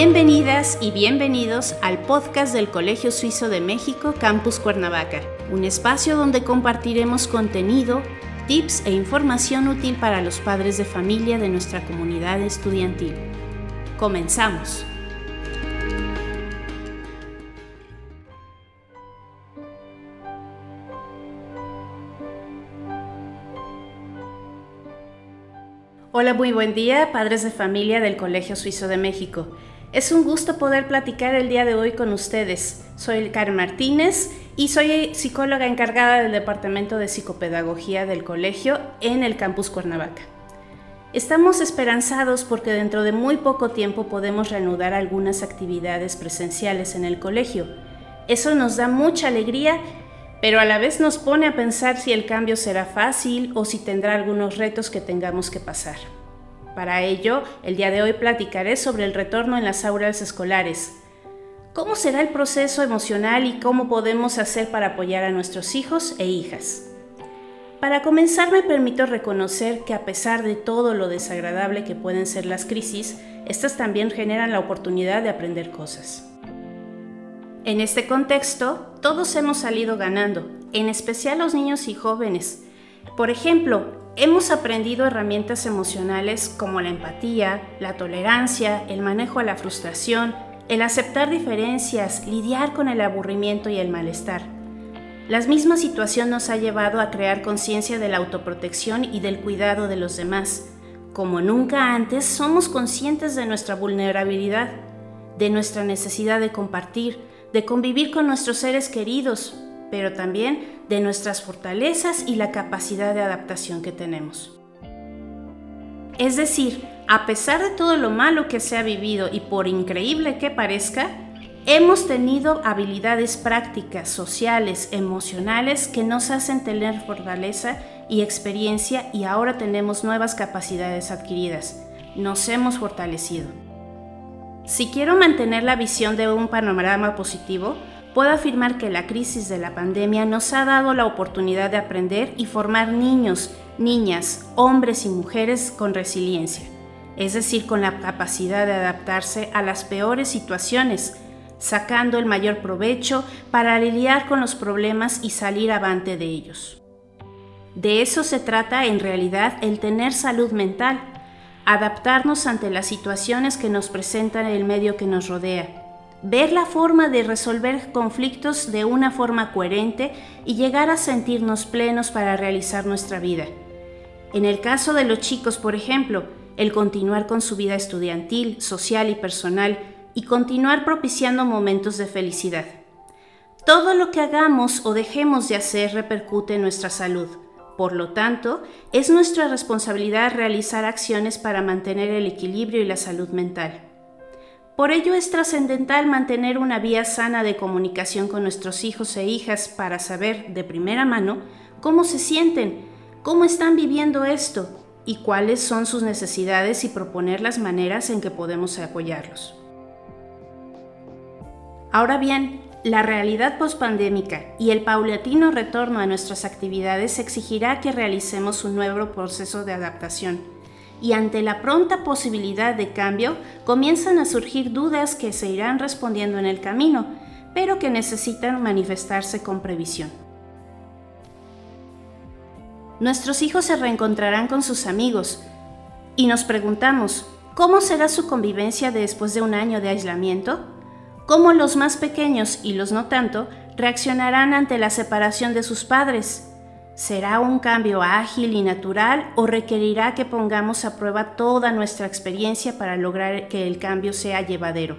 Bienvenidas y bienvenidos al podcast del Colegio Suizo de México Campus Cuernavaca, un espacio donde compartiremos contenido, tips e información útil para los padres de familia de nuestra comunidad estudiantil. Comenzamos. Hola, muy buen día, padres de familia del Colegio Suizo de México. Es un gusto poder platicar el día de hoy con ustedes. Soy Karen Martínez y soy psicóloga encargada del Departamento de Psicopedagogía del colegio en el campus Cuernavaca. Estamos esperanzados porque dentro de muy poco tiempo podemos reanudar algunas actividades presenciales en el colegio. Eso nos da mucha alegría, pero a la vez nos pone a pensar si el cambio será fácil o si tendrá algunos retos que tengamos que pasar. Para ello, el día de hoy platicaré sobre el retorno en las aulas escolares. ¿Cómo será el proceso emocional y cómo podemos hacer para apoyar a nuestros hijos e hijas? Para comenzar me permito reconocer que a pesar de todo lo desagradable que pueden ser las crisis, estas también generan la oportunidad de aprender cosas. En este contexto, todos hemos salido ganando, en especial los niños y jóvenes. Por ejemplo, Hemos aprendido herramientas emocionales como la empatía, la tolerancia, el manejo a la frustración, el aceptar diferencias, lidiar con el aburrimiento y el malestar. La misma situación nos ha llevado a crear conciencia de la autoprotección y del cuidado de los demás. Como nunca antes, somos conscientes de nuestra vulnerabilidad, de nuestra necesidad de compartir, de convivir con nuestros seres queridos, pero también de nuestras fortalezas y la capacidad de adaptación que tenemos. Es decir, a pesar de todo lo malo que se ha vivido y por increíble que parezca, hemos tenido habilidades prácticas, sociales, emocionales que nos hacen tener fortaleza y experiencia y ahora tenemos nuevas capacidades adquiridas. Nos hemos fortalecido. Si quiero mantener la visión de un panorama positivo, puedo afirmar que la crisis de la pandemia nos ha dado la oportunidad de aprender y formar niños, niñas, hombres y mujeres con resiliencia, es decir, con la capacidad de adaptarse a las peores situaciones, sacando el mayor provecho para lidiar con los problemas y salir avante de ellos. De eso se trata en realidad el tener salud mental, adaptarnos ante las situaciones que nos presentan el medio que nos rodea ver la forma de resolver conflictos de una forma coherente y llegar a sentirnos plenos para realizar nuestra vida. En el caso de los chicos, por ejemplo, el continuar con su vida estudiantil, social y personal y continuar propiciando momentos de felicidad. Todo lo que hagamos o dejemos de hacer repercute en nuestra salud. Por lo tanto, es nuestra responsabilidad realizar acciones para mantener el equilibrio y la salud mental. Por ello es trascendental mantener una vía sana de comunicación con nuestros hijos e hijas para saber de primera mano cómo se sienten, cómo están viviendo esto y cuáles son sus necesidades y proponer las maneras en que podemos apoyarlos. Ahora bien, la realidad pospandémica y el paulatino retorno a nuestras actividades exigirá que realicemos un nuevo proceso de adaptación y ante la pronta posibilidad de cambio comienzan a surgir dudas que se irán respondiendo en el camino, pero que necesitan manifestarse con previsión. Nuestros hijos se reencontrarán con sus amigos y nos preguntamos, ¿cómo será su convivencia después de un año de aislamiento? ¿Cómo los más pequeños y los no tanto reaccionarán ante la separación de sus padres? ¿Será un cambio ágil y natural o requerirá que pongamos a prueba toda nuestra experiencia para lograr que el cambio sea llevadero?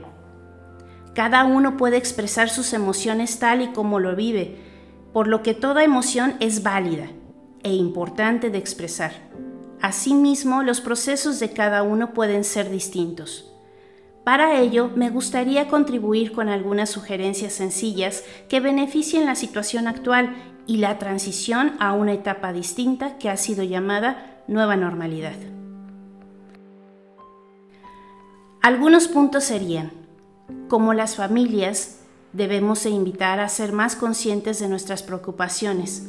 Cada uno puede expresar sus emociones tal y como lo vive, por lo que toda emoción es válida e importante de expresar. Asimismo, los procesos de cada uno pueden ser distintos. Para ello, me gustaría contribuir con algunas sugerencias sencillas que beneficien la situación actual y la transición a una etapa distinta que ha sido llamada nueva normalidad. Algunos puntos serían, como las familias, debemos invitar a ser más conscientes de nuestras preocupaciones,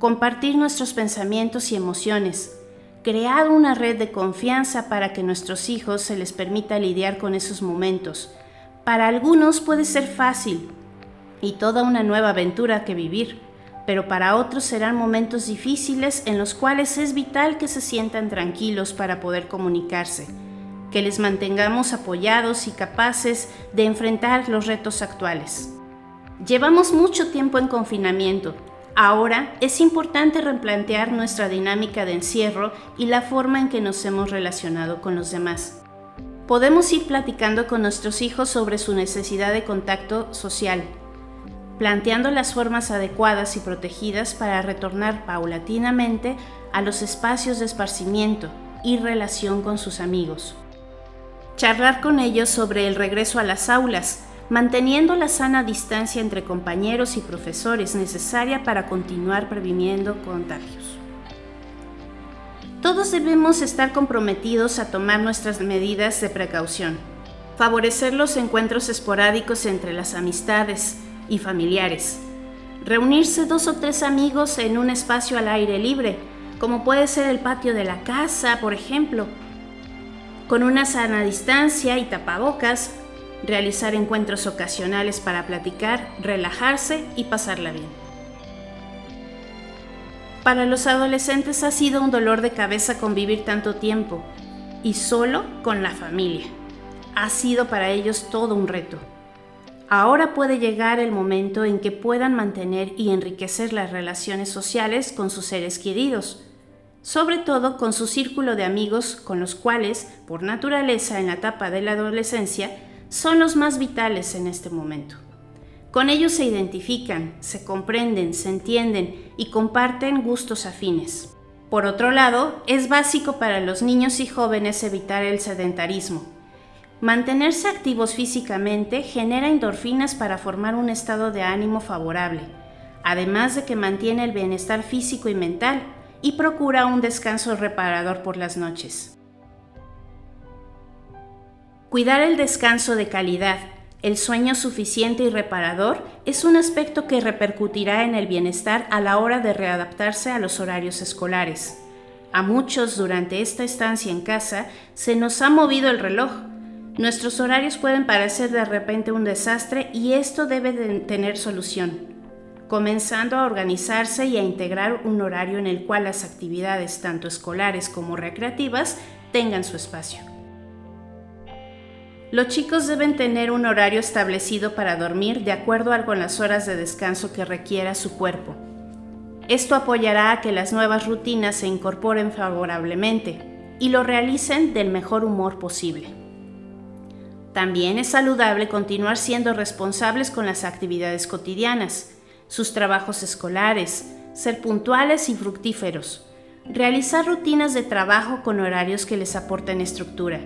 compartir nuestros pensamientos y emociones, crear una red de confianza para que nuestros hijos se les permita lidiar con esos momentos. Para algunos puede ser fácil y toda una nueva aventura que vivir, pero para otros serán momentos difíciles en los cuales es vital que se sientan tranquilos para poder comunicarse, que les mantengamos apoyados y capaces de enfrentar los retos actuales. Llevamos mucho tiempo en confinamiento Ahora es importante replantear nuestra dinámica de encierro y la forma en que nos hemos relacionado con los demás. Podemos ir platicando con nuestros hijos sobre su necesidad de contacto social, planteando las formas adecuadas y protegidas para retornar paulatinamente a los espacios de esparcimiento y relación con sus amigos. Charlar con ellos sobre el regreso a las aulas, manteniendo la sana distancia entre compañeros y profesores necesaria para continuar previniendo contagios. Todos debemos estar comprometidos a tomar nuestras medidas de precaución, favorecer los encuentros esporádicos entre las amistades y familiares, reunirse dos o tres amigos en un espacio al aire libre, como puede ser el patio de la casa, por ejemplo, con una sana distancia y tapabocas, realizar encuentros ocasionales para platicar, relajarse y pasarla bien. Para los adolescentes ha sido un dolor de cabeza convivir tanto tiempo y solo con la familia. Ha sido para ellos todo un reto. Ahora puede llegar el momento en que puedan mantener y enriquecer las relaciones sociales con sus seres queridos, sobre todo con su círculo de amigos con los cuales, por naturaleza en la etapa de la adolescencia, son los más vitales en este momento. Con ellos se identifican, se comprenden, se entienden y comparten gustos afines. Por otro lado, es básico para los niños y jóvenes evitar el sedentarismo. Mantenerse activos físicamente genera endorfinas para formar un estado de ánimo favorable, además de que mantiene el bienestar físico y mental y procura un descanso reparador por las noches. Cuidar el descanso de calidad, el sueño suficiente y reparador es un aspecto que repercutirá en el bienestar a la hora de readaptarse a los horarios escolares. A muchos durante esta estancia en casa se nos ha movido el reloj. Nuestros horarios pueden parecer de repente un desastre y esto debe de tener solución, comenzando a organizarse y a integrar un horario en el cual las actividades tanto escolares como recreativas tengan su espacio. Los chicos deben tener un horario establecido para dormir de acuerdo con las horas de descanso que requiera su cuerpo. Esto apoyará a que las nuevas rutinas se incorporen favorablemente y lo realicen del mejor humor posible. También es saludable continuar siendo responsables con las actividades cotidianas, sus trabajos escolares, ser puntuales y fructíferos, realizar rutinas de trabajo con horarios que les aporten estructura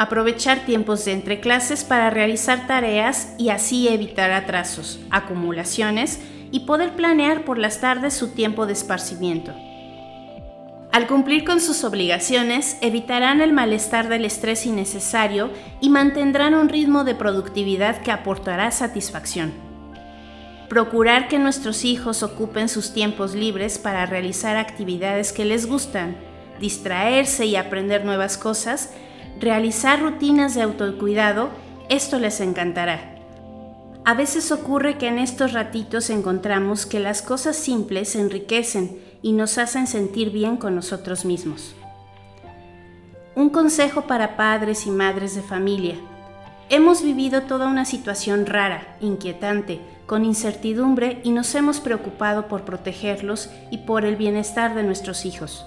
aprovechar tiempos de entre clases para realizar tareas y así evitar atrasos, acumulaciones y poder planear por las tardes su tiempo de esparcimiento. Al cumplir con sus obligaciones, evitarán el malestar del estrés innecesario y mantendrán un ritmo de productividad que aportará satisfacción. Procurar que nuestros hijos ocupen sus tiempos libres para realizar actividades que les gustan, distraerse y aprender nuevas cosas realizar rutinas de autocuidado, esto les encantará. A veces ocurre que en estos ratitos encontramos que las cosas simples enriquecen y nos hacen sentir bien con nosotros mismos. Un consejo para padres y madres de familia. Hemos vivido toda una situación rara, inquietante, con incertidumbre y nos hemos preocupado por protegerlos y por el bienestar de nuestros hijos.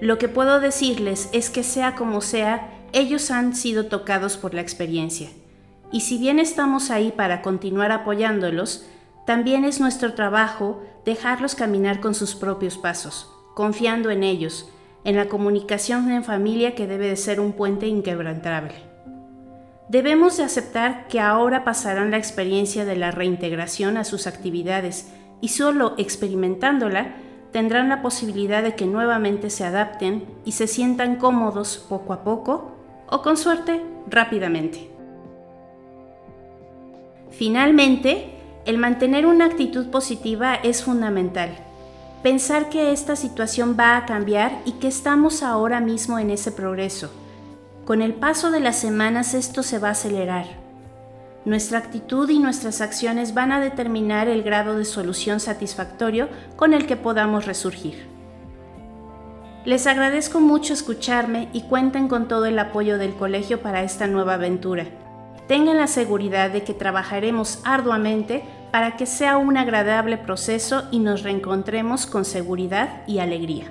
Lo que puedo decirles es que sea como sea, ellos han sido tocados por la experiencia. Y si bien estamos ahí para continuar apoyándolos, también es nuestro trabajo dejarlos caminar con sus propios pasos, confiando en ellos, en la comunicación en familia que debe de ser un puente inquebrantable. Debemos de aceptar que ahora pasarán la experiencia de la reintegración a sus actividades y solo experimentándola tendrán la posibilidad de que nuevamente se adapten y se sientan cómodos poco a poco o con suerte rápidamente. Finalmente, el mantener una actitud positiva es fundamental. pensar que esta situación va a cambiar y que estamos ahora mismo en ese progreso. Con el paso de las semanas esto se va a acelerar. Nuestra actitud y nuestras acciones van a determinar el grado de solución satisfactorio con el que podamos resurgir. Les agradezco mucho escucharme y cuenten con todo el apoyo del colegio para esta nueva aventura. Tengan la seguridad de que trabajaremos arduamente para que sea un agradable proceso y nos reencontremos con seguridad y alegría.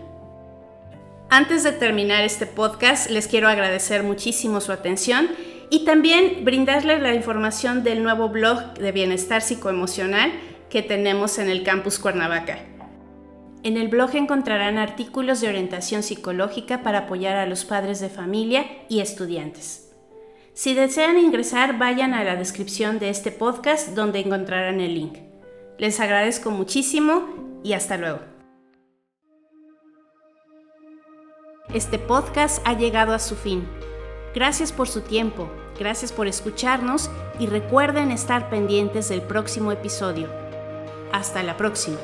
Antes de terminar este podcast, les quiero agradecer muchísimo su atención y también brindarles la información del nuevo blog de bienestar psicoemocional que tenemos en el campus Cuernavaca. En el blog encontrarán artículos de orientación psicológica para apoyar a los padres de familia y estudiantes. Si desean ingresar, vayan a la descripción de este podcast donde encontrarán el link. Les agradezco muchísimo y hasta luego. Este podcast ha llegado a su fin. Gracias por su tiempo, gracias por escucharnos y recuerden estar pendientes del próximo episodio. Hasta la próxima.